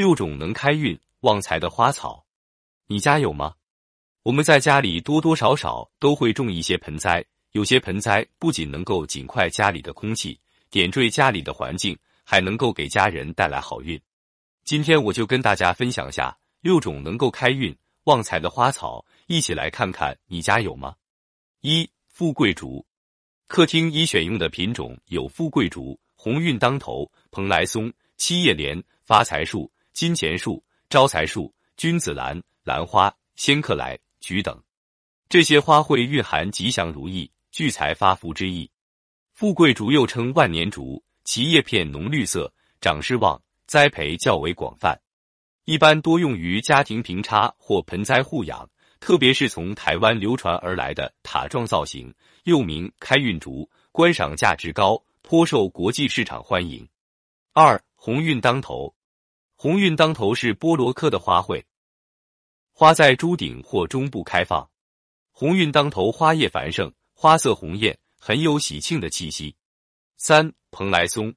六种能开运旺财的花草，你家有吗？我们在家里多多少少都会种一些盆栽，有些盆栽不仅能够尽快家里的空气，点缀家里的环境，还能够给家人带来好运。今天我就跟大家分享下六种能够开运旺财的花草，一起来看看你家有吗？一富贵竹，客厅宜选用的品种有富贵竹、鸿运当头、蓬莱松、七叶莲、发财树。金钱树、招财树、君子兰、兰花、仙客来、菊等，这些花卉蕴含吉祥如意、聚财发福之意。富贵竹又称万年竹，其叶片浓绿色，长势旺，栽培较为广泛，一般多用于家庭平插或盆栽护养。特别是从台湾流传而来的塔状造型，又名开运竹，观赏价值高，颇受国际市场欢迎。二鸿运当头。鸿运当头是菠萝科的花卉，花在株顶或中部开放。鸿运当头花叶繁盛，花色红艳，很有喜庆的气息。三蓬莱松，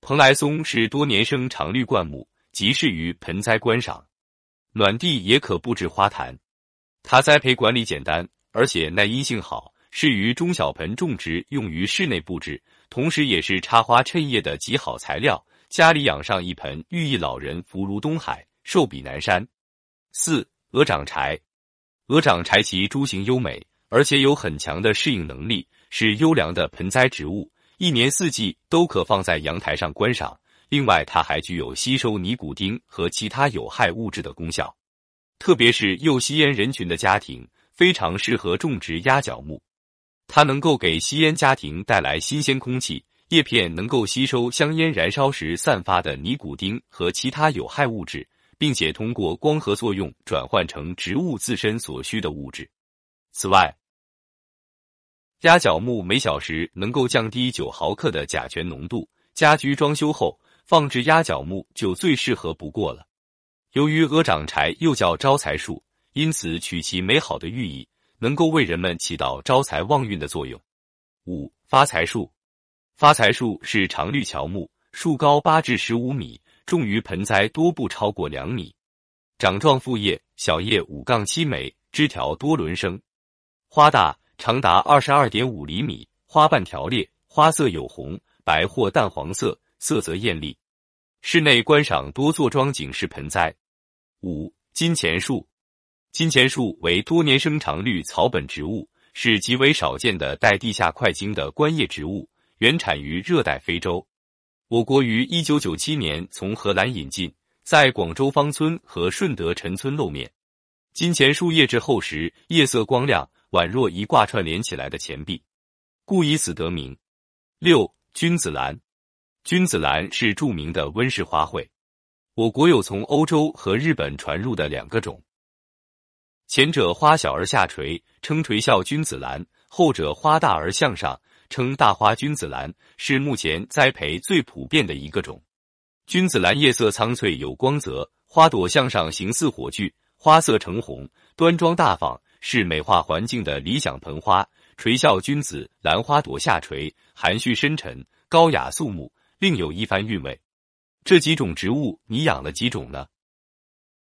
蓬莱松是多年生常绿灌木，极适于盆栽观赏，暖地也可布置花坛。它栽培管理简单，而且耐阴性好，适于中小盆种植，用于室内布置，同时也是插花衬叶的极好材料。家里养上一盆，寓意老人福如东海，寿比南山。四鹅掌柴，鹅掌柴其株形优美，而且有很强的适应能力，是优良的盆栽植物，一年四季都可放在阳台上观赏。另外，它还具有吸收尼古丁和其他有害物质的功效，特别是又吸烟人群的家庭，非常适合种植鸭脚木。它能够给吸烟家庭带来新鲜空气。叶片能够吸收香烟燃烧时散发的尼古丁和其他有害物质，并且通过光合作用转换成植物自身所需的物质。此外，鸭脚木每小时能够降低九毫克的甲醛浓度，家居装修后放置鸭脚木就最适合不过了。由于鹅掌柴又叫招财树，因此取其美好的寓意，能够为人们起到招财旺运的作用。五发财树。发财树是常绿乔木，树高八至十五米，种于盆栽多不超过两米，掌状复叶，小叶五杠七枚，枝条多轮生，花大，长达二十二点五厘米，花瓣条列，花色有红、白或淡黄色，色泽艳丽。室内观赏多做装景式盆栽。五金钱树，金钱树为多年生常绿草本植物，是极为少见的带地下块茎的观叶植物。原产于热带非洲，我国于一九九七年从荷兰引进，在广州芳村和顺德陈村露面。金钱树叶质厚实，叶色光亮，宛若一挂串联起来的钱币，故以此得名。六君子兰，君子兰是著名的温室花卉，我国有从欧洲和日本传入的两个种，前者花小而下垂，称垂笑君子兰；后者花大而向上。称大花君子兰是目前栽培最普遍的一个种。君子兰叶色苍翠有光泽，花朵向上形似火炬，花色橙红，端庄大方，是美化环境的理想盆花。垂笑君子兰花朵下垂，含蓄深沉，高雅肃穆，另有一番韵味。这几种植物你养了几种呢？